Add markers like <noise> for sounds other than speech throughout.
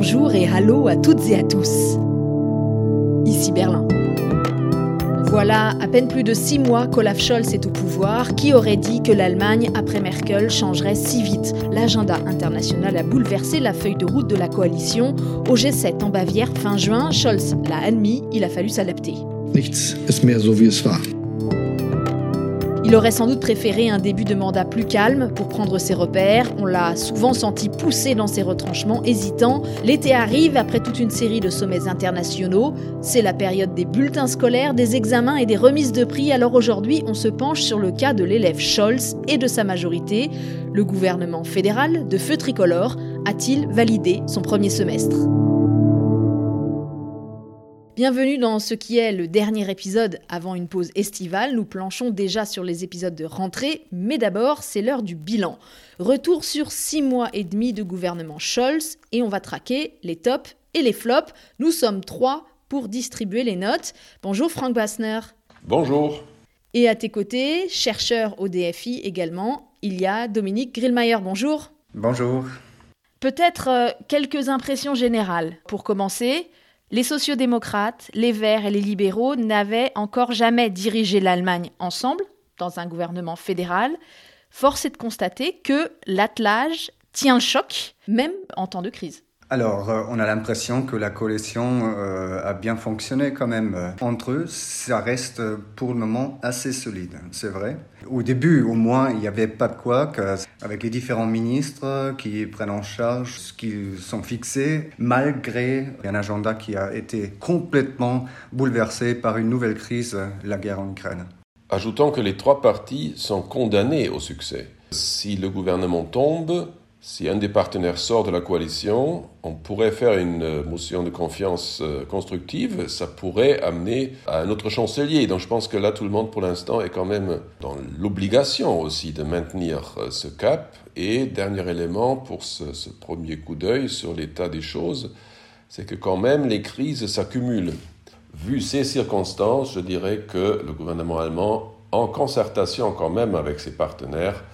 bonjour et hallo à toutes et à tous. Ici Berlin. Voilà à peine plus de six mois qu'Olaf Scholz est au pouvoir. Qui aurait dit que l'Allemagne, après Merkel, changerait si vite L'agenda international a bouleversé la feuille de route de la coalition. Au G7 en Bavière fin juin, Scholz l'a admis, il a fallu s'adapter. So wie es. Il aurait sans doute préféré un début de mandat plus calme pour prendre ses repères. On l'a souvent senti pousser dans ses retranchements, hésitant. L'été arrive après toute une série de sommets internationaux. C'est la période des bulletins scolaires, des examens et des remises de prix. Alors aujourd'hui, on se penche sur le cas de l'élève Scholz et de sa majorité. Le gouvernement fédéral de feu tricolore a-t-il validé son premier semestre? Bienvenue dans ce qui est le dernier épisode avant une pause estivale. Nous planchons déjà sur les épisodes de rentrée, mais d'abord, c'est l'heure du bilan. Retour sur six mois et demi de gouvernement Scholz et on va traquer les tops et les flops. Nous sommes trois pour distribuer les notes. Bonjour Frank Bassner. Bonjour. Et à tes côtés, chercheur au DFI également, il y a Dominique Grillmayer. Bonjour. Bonjour. Peut-être euh, quelques impressions générales. Pour commencer, les sociodémocrates, les Verts et les libéraux n'avaient encore jamais dirigé l'Allemagne ensemble, dans un gouvernement fédéral. Force est de constater que l'attelage tient le choc, même en temps de crise. Alors, euh, on a l'impression que la coalition euh, a bien fonctionné quand même. Entre eux, ça reste pour le moment assez solide, c'est vrai. Au début, au moins, il n'y avait pas de quoi, avec les différents ministres qui prennent en charge ce qu'ils sont fixés, malgré un agenda qui a été complètement bouleversé par une nouvelle crise, la guerre en Ukraine. Ajoutons que les trois partis sont condamnés au succès. Si le gouvernement tombe, si un des partenaires sort de la coalition, on pourrait faire une euh, motion de confiance euh, constructive, ça pourrait amener à un autre chancelier. Donc je pense que là, tout le monde, pour l'instant, est quand même dans l'obligation aussi de maintenir euh, ce cap. Et dernier élément pour ce, ce premier coup d'œil sur l'état des choses, c'est que quand même les crises s'accumulent. Vu ces circonstances, je dirais que le gouvernement allemand, en concertation quand même avec ses partenaires,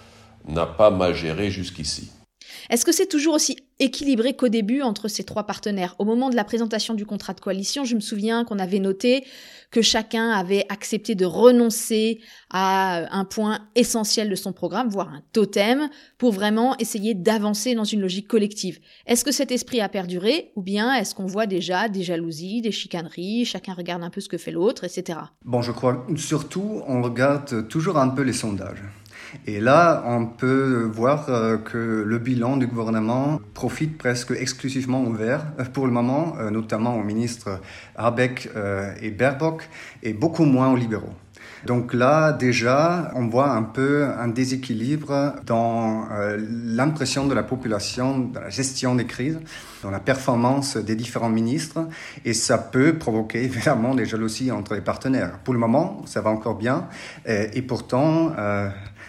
n'a pas mal géré jusqu'ici. Est-ce que c'est toujours aussi équilibré qu'au début entre ces trois partenaires? Au moment de la présentation du contrat de coalition, je me souviens qu'on avait noté que chacun avait accepté de renoncer à un point essentiel de son programme, voire un totem, pour vraiment essayer d'avancer dans une logique collective. Est-ce que cet esprit a perduré ou bien est-ce qu'on voit déjà des jalousies, des chicaneries, chacun regarde un peu ce que fait l'autre, etc. Bon, je crois surtout on regarde toujours un peu les sondages. Et là, on peut voir euh, que le bilan du gouvernement profite presque exclusivement au vert euh, pour le moment, euh, notamment aux ministres Habeck et Baerbock, et beaucoup moins aux libéraux. Donc là, déjà, on voit un peu un déséquilibre dans l'impression de la population, dans la gestion des crises, dans la performance des différents ministres, et ça peut provoquer <laughs> évidemment des jalousies entre les partenaires. Pour le moment, ça va encore bien, et, pourtant,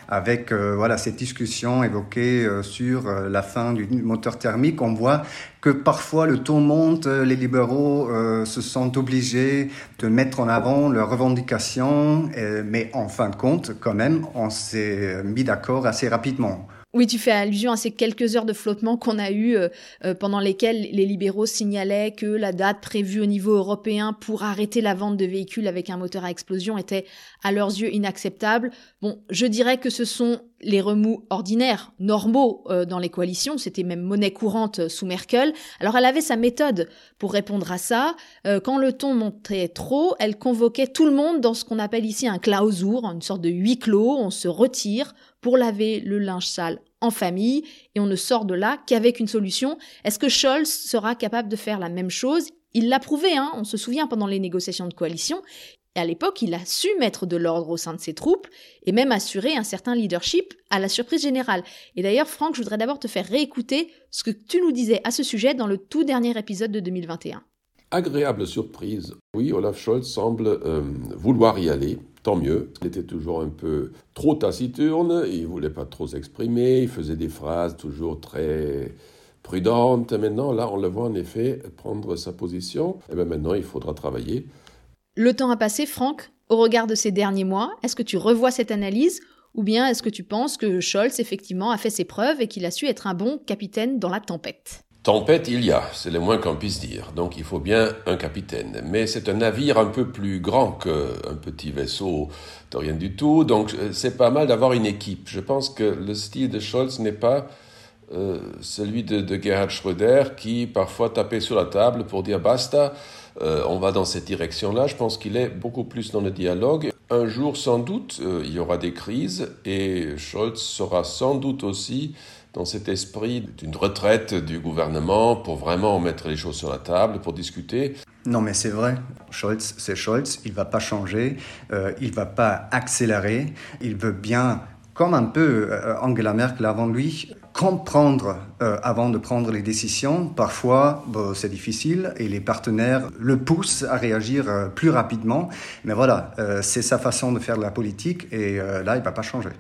avec euh, voilà cette discussion évoquée euh, sur euh, la fin du moteur thermique, on voit que parfois le ton monte, les libéraux se sentent obligés de mettre en avant leurs revendications, mais en fin de compte, quand même, on s'est mis d'accord assez rapidement. Oui, tu fais allusion à ces quelques heures de flottement qu'on a eues euh, euh, pendant lesquelles les libéraux signalaient que la date prévue au niveau européen pour arrêter la vente de véhicules avec un moteur à explosion était à leurs yeux inacceptable. Bon, je dirais que ce sont les remous ordinaires, normaux euh, dans les coalitions, c'était même monnaie courante sous Merkel. Alors elle avait sa méthode pour répondre à ça. quand le ton montait trop, elle convoquait tout le monde dans ce qu'on appelle ici un clausur, une sorte de huis clos, on se retire, pour laver le linge sale en famille et on ne sort de là qu'avec une solution. Est-ce que Scholz sera capable de faire la même chose? Il l'a prouvé, hein on se souvient pendant les négociations de coalition. À l'époque, il a su mettre de l'ordre au sein de ses troupes et même assurer un certain leadership à la surprise générale. Et d'ailleurs, Franck, je voudrais d'abord te faire réécouter ce que tu nous disais à ce sujet dans le tout dernier épisode de 2021. Agréable surprise. Oui, Olaf Scholz semble euh, vouloir y aller tant mieux. Il était toujours un peu trop taciturne, il voulait pas trop s'exprimer, il faisait des phrases toujours très prudentes. Maintenant, là, on le voit en effet prendre sa position. Et bien maintenant, il faudra travailler. Le temps a passé, Franck. Au regard de ces derniers mois, est-ce que tu revois cette analyse ou bien est-ce que tu penses que Scholz, effectivement, a fait ses preuves et qu'il a su être un bon capitaine dans la tempête? Tempête, il y a, c'est le moins qu'on puisse dire. Donc il faut bien un capitaine. Mais c'est un navire un peu plus grand qu'un petit vaisseau de rien du tout. Donc euh, c'est pas mal d'avoir une équipe. Je pense que le style de Scholz n'est pas euh, celui de, Gerhard Schröder qui parfois tapait sur la table pour dire basta, euh, on va dans cette direction-là. Je pense qu'il est beaucoup plus dans le dialogue. Un jour, sans doute, il y aura des crises et Scholz sera sans doute aussi dans cet esprit d'une retraite du gouvernement pour vraiment mettre les choses sur la table, pour discuter. Non, mais c'est vrai. Scholz, c'est Scholz. Il va pas changer. Euh, il va pas accélérer. Il veut bien, comme un peu euh, Angela Merkel avant lui, comprendre euh, avant de prendre les décisions. Parfois, bon, c'est difficile et les partenaires le poussent à réagir euh, plus rapidement. Mais voilà, euh, c'est sa façon de faire de la politique et euh, là, il va pas changer.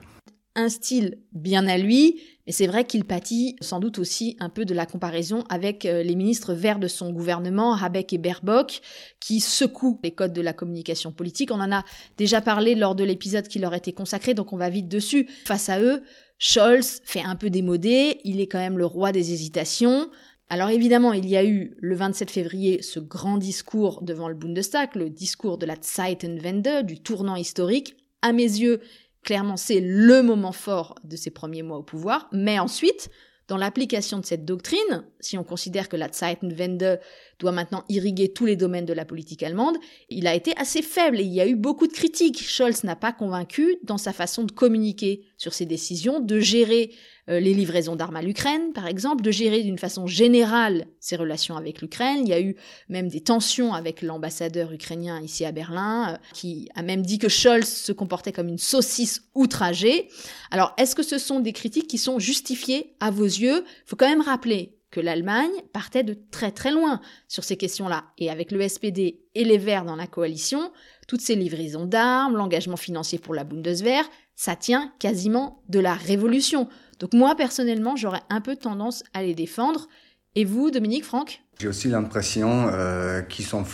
Un style bien à lui, mais c'est vrai qu'il pâtit sans doute aussi un peu de la comparaison avec euh, les ministres verts de son gouvernement, Habeck et Baerbock, qui secouent les codes de la communication politique. On en a déjà parlé lors de l'épisode qui leur était consacré, donc on va vite dessus. Face à eux, Scholz fait un peu démodé, il est quand même le roi des hésitations. Alors évidemment, il y a eu le 27 février ce grand discours devant le Bundestag, le discours de la Zeitenwende, du tournant historique. À mes yeux, clairement, c'est le moment fort de ses premiers mois au pouvoir. Mais ensuite, dans l'application de cette doctrine, si on considère que la Zeitenwende doit maintenant irriguer tous les domaines de la politique allemande, il a été assez faible et il y a eu beaucoup de critiques. Scholz n'a pas convaincu dans sa façon de communiquer sur ses décisions, de gérer euh, les livraisons d'armes à l'Ukraine, par exemple, de gérer d'une façon générale ses relations avec l'Ukraine. Il y a eu même des tensions avec l'ambassadeur ukrainien ici à Berlin, euh, qui a même dit que Scholz se comportait comme une saucisse outragée. Alors, est-ce que ce sont des critiques qui sont justifiées à vos yeux? Il faut quand même rappeler que l'Allemagne partait de très très loin sur ces questions-là. Et avec le SPD et les Verts dans la coalition, toutes ces livraisons d'armes, l'engagement financier pour la Bundeswehr, ça tient quasiment de la révolution. Donc moi, personnellement, j'aurais un peu tendance à les défendre. Et vous, Dominique, Franck? J'ai aussi l'impression euh, qu'ils ont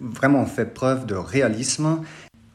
vraiment fait preuve de réalisme.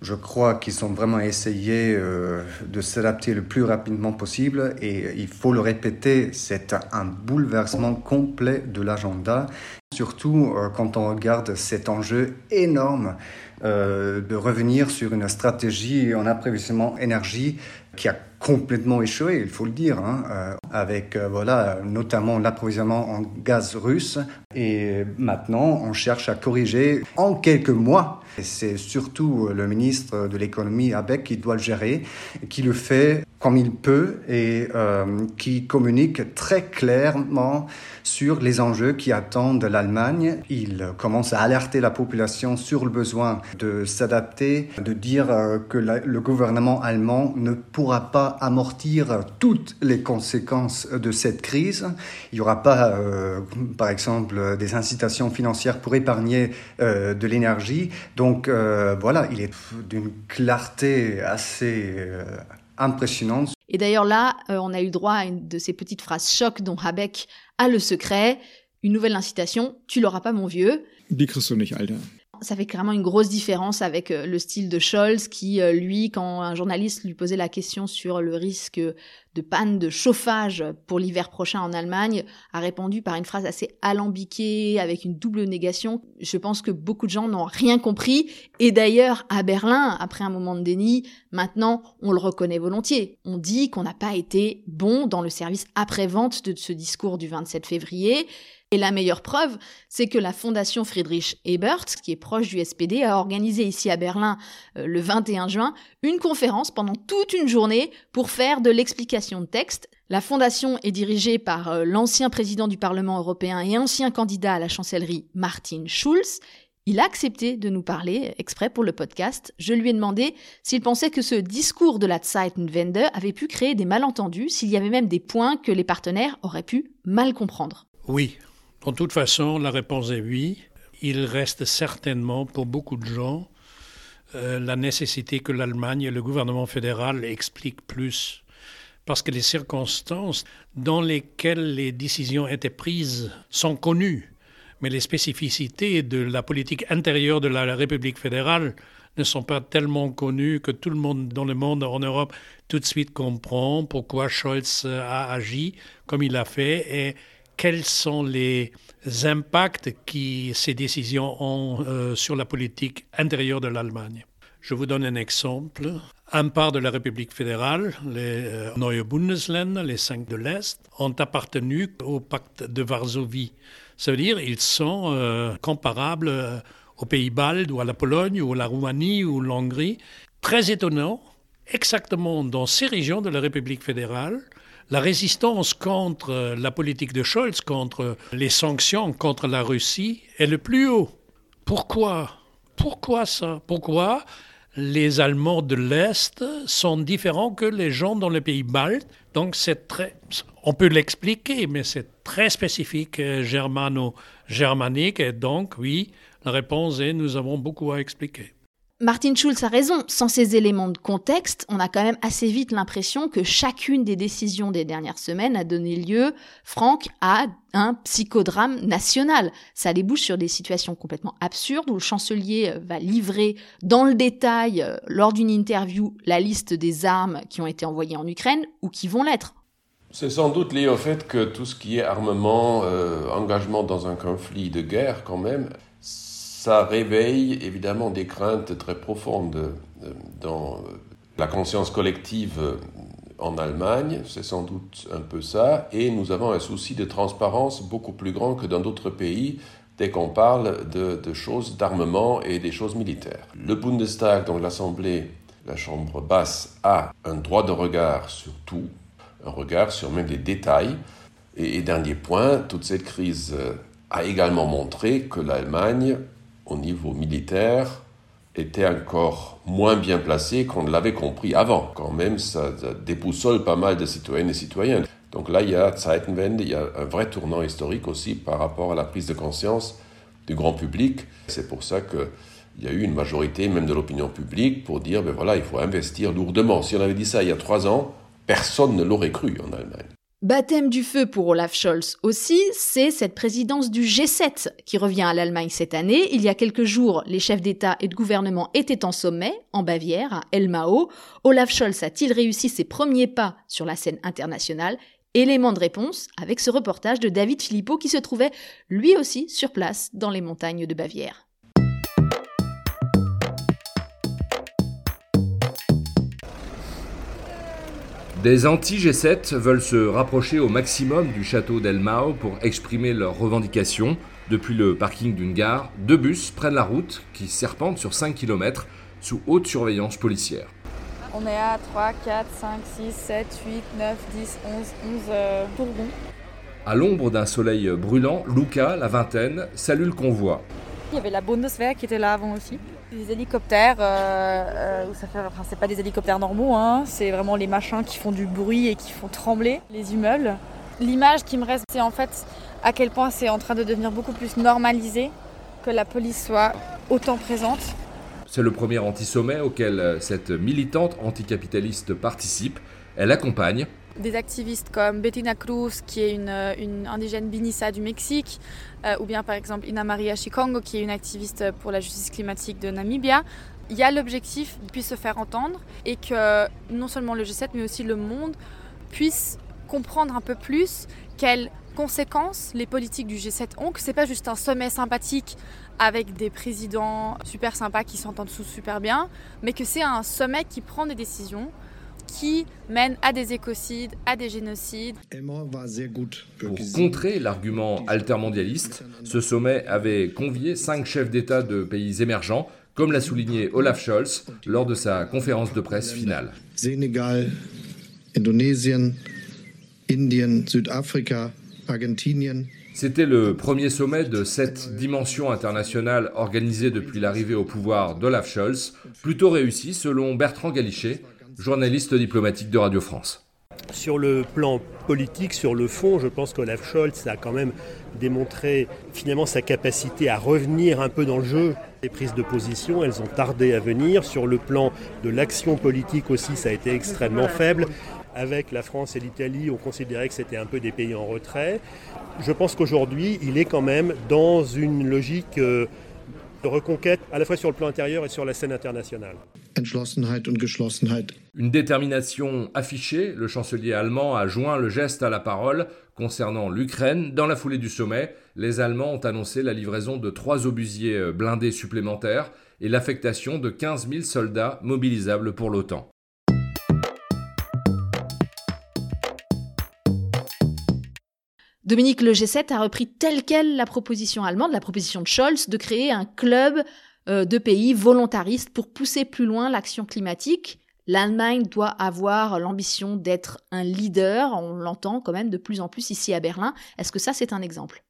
Je crois qu'ils ont vraiment essayé euh, de s'adapter le plus rapidement possible et il faut le répéter, c'est un bouleversement complet de l'agenda, surtout euh, quand on regarde cet enjeu énorme euh, de revenir sur une stratégie en approvisionnement énergie qui a complètement échoué, il faut le dire, hein, euh, avec euh, voilà notamment l'approvisionnement en gaz russe. Et maintenant, on cherche à corriger en quelques mois. C'est surtout le ministre de l'économie, Abeck, qui doit le gérer, qui le fait comme il peut et euh, qui communique très clairement sur les enjeux qui attendent l'Allemagne. Il commence à alerter la population sur le besoin de s'adapter, de dire euh, que le gouvernement allemand ne pourra pas amortir toutes les conséquences de cette crise. Il n'y aura pas, euh, par exemple, des incitations financières pour épargner de l'énergie. Donc voilà, il est d'une clarté assez impressionnante. Et d'ailleurs là, euh, on a eu droit à une de ces petites phrases choc dont Habeck a le secret. Une nouvelle incitation, tu l'auras pas mon vieux. Die kriegst du nicht, Alter. Ça fait clairement une grosse différence avec euh, le style de Scholz qui, euh, lui, quand un journaliste lui posait la question sur le risque de panne de chauffage pour l'hiver prochain en Allemagne, a répondu par une phrase assez alambiquée, avec une double négation. Je pense que beaucoup de gens n'ont rien compris. Et d'ailleurs, à Berlin, après un moment de déni, maintenant, on le reconnaît volontiers. On dit qu'on n'a pas été bon dans le service après-vente de ce discours du 27 février. Et la meilleure preuve, c'est que la fondation Friedrich Ebert, qui est proche du SPD, a organisé ici à Berlin euh, le 21 juin une conférence pendant toute une journée pour faire de l'explication de texte. La fondation est dirigée par euh, l'ancien président du Parlement européen et ancien candidat à la chancellerie Martin Schulz. Il a accepté de nous parler exprès pour le podcast. Je lui ai demandé s'il pensait que ce discours de la Zeitenwende avait pu créer des malentendus, s'il y avait même des points que les partenaires auraient pu mal comprendre. Oui, de toute façon, la réponse est oui. Il reste certainement pour beaucoup de gens euh, la nécessité que l'Allemagne et le gouvernement fédéral expliquent plus. Parce que les circonstances dans lesquelles les décisions étaient prises sont connues, mais les spécificités de la politique intérieure de la République fédérale ne sont pas tellement connues que tout le monde dans le monde, en Europe, tout de suite comprend pourquoi Scholz a agi comme il a fait et quels sont les impacts que ces décisions ont euh, sur la politique intérieure de l'Allemagne. Je vous donne un exemple. Un part de la République fédérale, les euh, Neue Bundesländer, les cinq de l'Est, ont appartenu au pacte de Varsovie. Ça veut dire qu'ils sont euh, comparables aux Pays-Baltes ou à la Pologne ou à la Roumanie ou la Hongrie. Très étonnant, exactement dans ces régions de la République fédérale, la résistance contre la politique de Scholz, contre les sanctions contre la Russie, est le plus haut. Pourquoi Pourquoi ça? Pourquoi les Allemands de l'Est sont différents que les gens dans les pays baltes? Donc c'est très, on peut l'expliquer, mais c'est très spécifique euh, germano-germanique. Et donc, oui, la réponse est nous avons beaucoup à expliquer. Martin Schulz a raison, sans ces éléments de contexte, on a quand même assez vite l'impression que chacune des décisions des dernières semaines a donné lieu, Franck, à un psychodrame national. Ça débouche sur des situations complètement absurdes où le chancelier euh, va livrer dans le détail, euh, lors d'une interview, la liste des armes qui ont été envoyées en Ukraine ou qui vont l'être. C'est sans doute lié au fait que tout ce qui est armement, euh, engagement dans un conflit de guerre quand même, ça réveille évidemment des craintes très profondes euh, dans euh, la conscience collective euh, en Allemagne, c'est sans doute un peu ça, et nous avons un souci de transparence beaucoup plus grand que dans d'autres pays dès qu'on parle de, choses d'armement et des choses militaires. Le Bundestag, donc l'Assemblée, la Chambre basse, a un droit de regard sur tout, un regard sur même des détails. Et dernier point, toute cette crise a également montré que l'Allemagne au niveau militaire était encore moins bien placé qu'on ne l'avait compris avant. Quand même, ça, déboussole pas mal de citoyennes et citoyens. Donc là, il y a Zeitenwende, il y a un vrai tournant historique aussi par rapport à la prise de conscience du grand public. C'est pour ça qu'il y a eu une majorité, même de l'opinion publique, pour dire, ben voilà, il faut investir lourdement. Si on avait dit ça il y a trois ans, personne ne l'aurait cru en Allemagne. Baptême du feu pour Olaf Scholz aussi, c'est cette présidence du G7 qui revient à l'Allemagne cette année. Il y a quelques jours, les chefs d'État et de gouvernement étaient en sommet, en Bavière, à Elmau. Olaf Scholz a-t-il réussi ses premiers pas sur la scène internationale? Élément de réponse avec ce reportage de David Philippot qui se trouvait lui aussi sur place dans les montagnes de Bavière. Des anti-G7 veulent se rapprocher au maximum du château d'Elmao pour exprimer leurs revendications. Depuis le parking d'une gare, deux bus prennent la route qui serpente sur 5 km sous haute surveillance policière. On est à 3, 4, 5, 6, 7, 8, 9, 10, 11, 11 euh, À l'ombre d'un soleil brûlant, Luca, la vingtaine, salue le convoi. Il y avait la Bundeswehr qui était là avant aussi. Des hélicoptères, euh, euh, c'est pas des hélicoptères normaux, hein, c'est vraiment les machins qui font du bruit et qui font trembler les immeubles. L'image qui me reste, c'est en fait à quel point c'est en train de devenir beaucoup plus normalisé que la police soit autant présente. C'est le premier anti-sommet auquel euh, cette militante anticapitaliste participe. Elle accompagne des activistes comme Bettina Cruz, qui est une, une indigène Binissa du Mexique, euh, ou bien par exemple Ina Maria Chikongo, qui est une activiste pour la justice climatique de Namibia. Il y a l'objectif de puisse se faire entendre et que non seulement le G7, mais aussi le monde puisse comprendre un peu plus quelles conséquences les politiques du G7 ont, que c'est pas juste un sommet sympathique avec des présidents super sympas qui s'entendent sous super bien, mais que c'est un sommet qui prend des décisions qui mène à des écocides, à des génocides. Pour contrer l'argument altermondialiste, ce sommet avait convié cinq chefs d'État de pays émergents, comme l'a souligné Olaf Scholz lors de sa conférence de presse finale. Sénégal, Indien. C'était le premier sommet de cette dimension internationale organisé depuis l'arrivée au pouvoir d'Olaf Scholz, plutôt réussi selon Bertrand Galichet, journaliste diplomatique de Radio France. Sur le plan politique, sur le fond, je pense qu'Olaf Scholz a quand même démontré finalement sa capacité à revenir un peu dans le jeu. Les prises de position, elles ont tardé à venir. Sur le plan de l'action politique aussi, ça a été extrêmement faible. Avec la France et l'Italie, on considérait que c'était un peu des pays en retrait. Je pense qu'aujourd'hui, il est quand même dans une logique euh, de reconquête à la fois sur le plan intérieur et sur la scène internationale. Une détermination affichée, le chancelier allemand a joint le geste à la parole concernant l'Ukraine. Dans la foulée du sommet, les Allemands ont annoncé la livraison de trois obusiers blindés supplémentaires et l'affectation de 15 000 soldats mobilisables pour l'OTAN. Dominique, le G7 a repris telle quelle la proposition allemande, la proposition de Scholz, de créer un club euh, de pays volontaristes pour pousser plus loin l'action climatique. L'Allemagne doit avoir l'ambition d'être un leader, on l'entend quand même de plus en plus ici à Berlin. Est-ce que ça, c'est un exemple?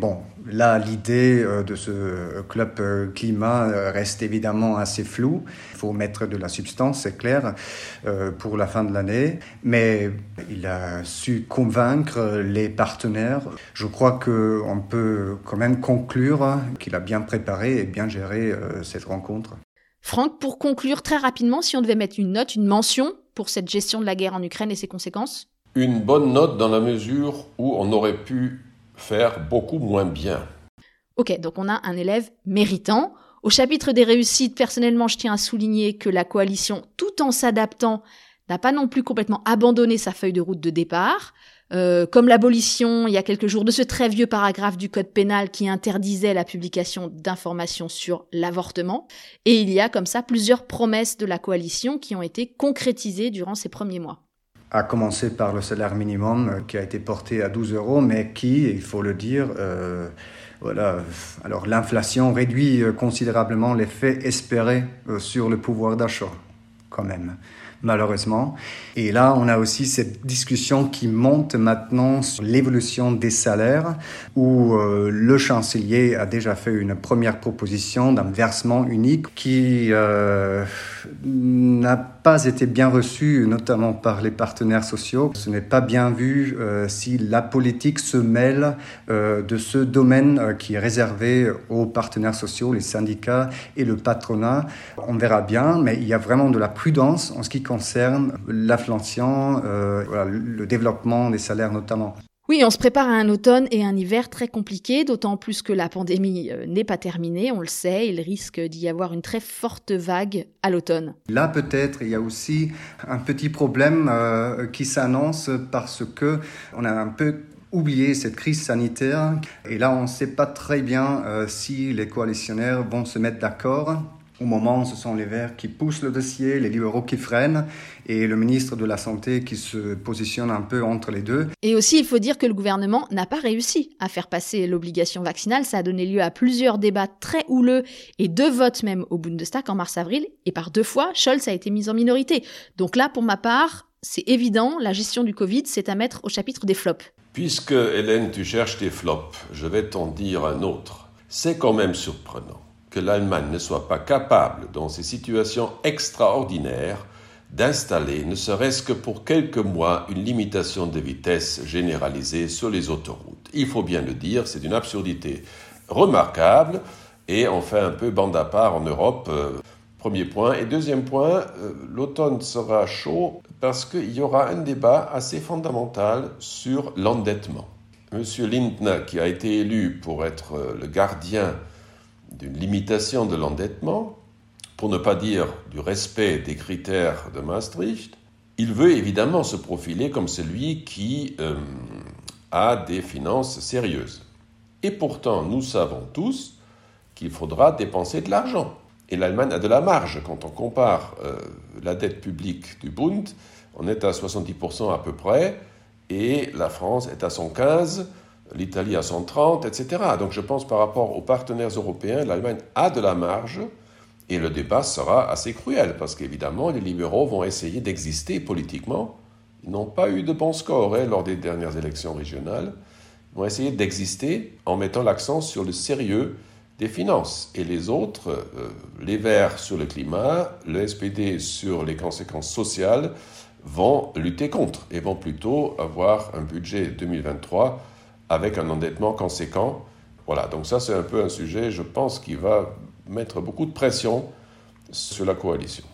Bon, là, l'idée euh, de ce club euh, climat euh, reste évidemment assez floue. Il faut mettre de la substance, c'est clair, pour la fin de l'année. Mais il a su convaincre les partenaires. Je crois qu'on peut quand même conclure qu'il a bien préparé et bien géré cette rencontre. Franck, pour conclure très rapidement, si on devait mettre une note, une mention pour cette gestion de la guerre en Ukraine et ses conséquences? Une bonne note dans la mesure où on aurait pu faire beaucoup moins bien. Ok, donc on a un élève méritant. Au chapitre des réussites, personnellement, je tiens à souligner que la coalition, tout en s'adaptant, n'a pas non plus complètement abandonné sa feuille de route de départ. Euh, comme l'abolition, il y a quelques jours, de ce très vieux paragraphe du Code pénal qui interdisait la publication d'informations sur l'avortement. Et il y a comme ça plusieurs promesses de la coalition qui ont été concrétisées durant ces premiers mois à commencer par le salaire minimum euh, qui a été porté à 12 euros, mais qui, il faut le dire, euh, voilà, alors l'inflation réduit euh, considérablement l'effet espéré sur le pouvoir d'achat, quand même malheureusement. Et là, on a aussi cette discussion qui monte maintenant sur l'évolution des salaires, où euh, le chancelier a déjà fait une première proposition d'un versement unique qui euh, n'a pas été bien reçu, notamment par les partenaires sociaux. Ce n'est pas bien vu euh, si la politique se mêle de ce domaine qui est réservé aux partenaires sociaux, les syndicats et le patronat. On verra bien, mais il y a vraiment de la prudence en ce qui concerne l'inflation, euh, le développement des salaires notamment. Oui, on se prépare à un automne et un hiver très compliqués, d'autant plus que la pandémie euh, n'est pas terminée, on le sait, il risque d'y avoir une très forte vague à l'automne. Là peut-être il y a aussi un petit problème euh, qui s'annonce parce que on a un peu oublié cette crise sanitaire et là on ne sait pas très bien si les coalitionnaires vont se mettre d'accord au moment, ce sont les Verts qui poussent le dossier, les libéraux qui freinent et le ministre de la Santé qui se positionne un peu entre les deux. Et aussi, il faut dire que le gouvernement n'a pas réussi à faire passer l'obligation vaccinale. Ça a donné lieu à plusieurs débats très houleux et deux votes même au Bundestag en mars-avril. Et par deux fois, Scholz a été mis en minorité. Donc là, pour ma part, c'est évident, la gestion du Covid, c'est à mettre au chapitre des flops. Puisque, Hélène, tu cherches des flops, je vais t'en dire un autre. C'est quand même surprenant que l'Allemagne ne soit pas capable, dans ces situations extraordinaires, d'installer, ne serait-ce que pour quelques mois, une limitation de vitesse généralisée sur les autoroutes. Il faut bien le dire, c'est une absurdité remarquable et on fait un peu bande à part en Europe. Euh, premier point. Et deuxième point, euh, l'automne sera chaud parce qu'il y aura un débat assez fondamental sur l'endettement. Monsieur Lindner, qui a été élu pour être euh, le gardien d'une limitation de l'endettement, pour ne pas dire du respect des critères de Maastricht, il veut évidemment se profiler comme celui qui euh, a des finances sérieuses. Et pourtant, nous savons tous qu'il faudra dépenser de l'argent. Et l'Allemagne a de la marge. Quand on compare euh, la dette publique du Bund, on est à 70% à peu près, et la France est à 115% l'Italie à 130, etc. Donc je pense par rapport aux partenaires européens, l'Allemagne a de la marge et le débat sera assez cruel parce qu'évidemment les libéraux vont essayer d'exister politiquement. Ils n'ont pas eu de bons scores hein, lors des dernières élections régionales. Ils vont essayer d'exister en mettant l'accent sur le sérieux des finances. Et les autres, euh, les Verts sur le climat, le SPD sur les conséquences sociales, vont lutter contre et vont plutôt avoir un budget 2023 avec un endettement conséquent. Voilà, donc ça c'est un peu un sujet, je pense, qui va mettre beaucoup de pression sur la coalition.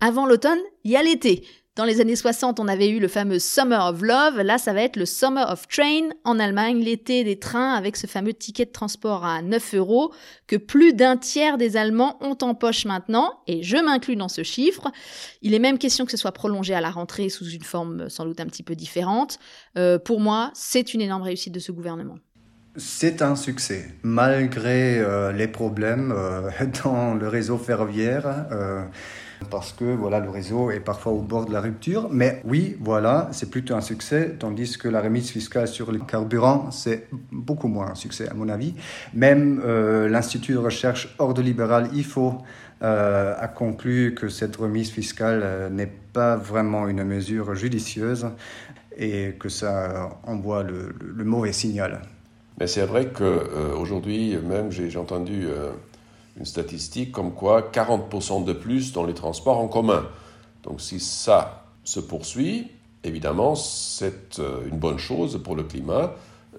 Avant l'automne, il y a l'été. Dans les années 60, on avait eu le fameux Summer of Love. Là, ça va être le Summer of Train en Allemagne, l'été des trains avec ce fameux ticket de transport à 9 euros que plus d'un tiers des Allemands ont en poche maintenant. Et je m'inclus dans ce chiffre. Il est même question que ce soit prolongé à la rentrée sous une forme sans doute un petit peu différente. Euh, pour moi, c'est une énorme réussite de ce gouvernement. C'est un succès, malgré euh, les problèmes euh, <laughs> dans le réseau ferroviaire parce que voilà, le réseau est parfois au bord de la rupture. Mais oui, voilà, c'est plutôt un succès, tandis que la remise fiscale sur les carburants, c'est beaucoup moins un succès à mon avis. Même euh, l'Institut de recherche ordre libéral IFO euh, a conclu que cette remise fiscale euh, n'est pas vraiment une mesure judicieuse et que ça envoie le mauvais signal. Mais c'est vrai qu'aujourd'hui, même j'ai entendu une statistique comme quoi 40% de plus dans les transports en commun. Donc si ça se poursuit, évidemment, c'est euh, une bonne chose pour le climat,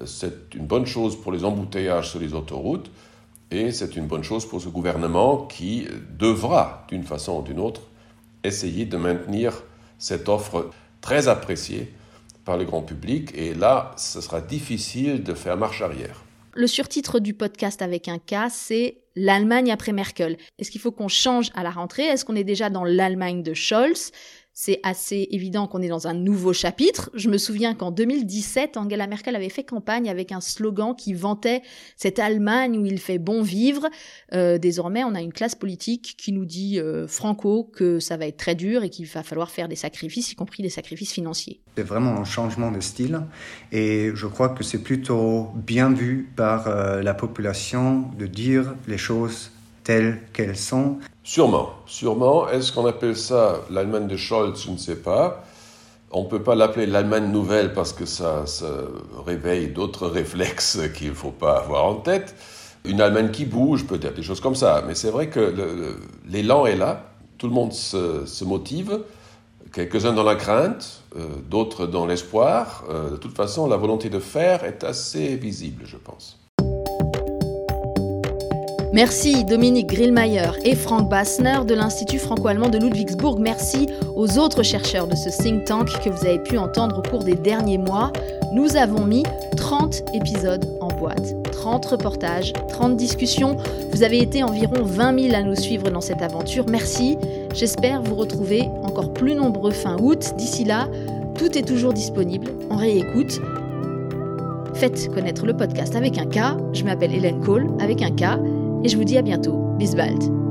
c'est une bonne chose pour les embouteillages sur les autoroutes, et c'est une bonne chose pour ce gouvernement qui devra, d'une façon ou d'une autre, essayer de maintenir cette offre très appréciée par le grand public. Et là, ce sera difficile de faire marche arrière. Le surtitre du podcast avec un cas, c'est l'Allemagne après Merkel. Est-ce qu'il faut qu'on change à la rentrée? Est-ce qu'on est déjà dans l'Allemagne de Scholz? C'est assez évident qu'on est dans un nouveau chapitre. Je me souviens qu'en 2017, Angela Merkel avait fait campagne avec un slogan qui vantait cette Allemagne où il fait bon vivre. Euh, désormais, on a une classe politique qui nous dit euh, franco que ça va être très dur et qu'il va falloir faire des sacrifices, y compris des sacrifices financiers. C'est vraiment un changement de style et je crois que c'est plutôt bien vu par euh, la population de dire les choses telles qu'elles sont. Sûrement, sûrement. Est-ce qu'on appelle ça l'Allemagne de Scholz? Je ne sais pas. On ne peut pas l'appeler l'Allemagne nouvelle parce que ça, réveille d'autres réflexes qu'il ne faut pas avoir en tête. Une Allemagne qui bouge, peut-être, des choses comme ça. Mais c'est vrai que l'élan est là. Tout le monde se, motive. Quelques-uns dans la crainte, euh, d'autres dans l'espoir. Euh, de toute façon, la volonté de faire est assez visible, je pense. Merci Dominique Grillmayer et Frank Bassner de l'Institut franco-allemand de Ludwigsburg. Merci aux autres chercheurs de ce think tank que vous avez pu entendre au cours des derniers mois. Nous avons mis 30 épisodes en boîte, 30 reportages, 30 discussions. Vous avez été environ 20 000 à nous suivre dans cette aventure. Merci. J'espère vous retrouver encore plus nombreux fin août. D'ici là, tout est toujours disponible en réécoute. Faites connaître le podcast avec un K. Je m'appelle Hélène Cole avec un K et je vous dis à bientôt. Bis bald.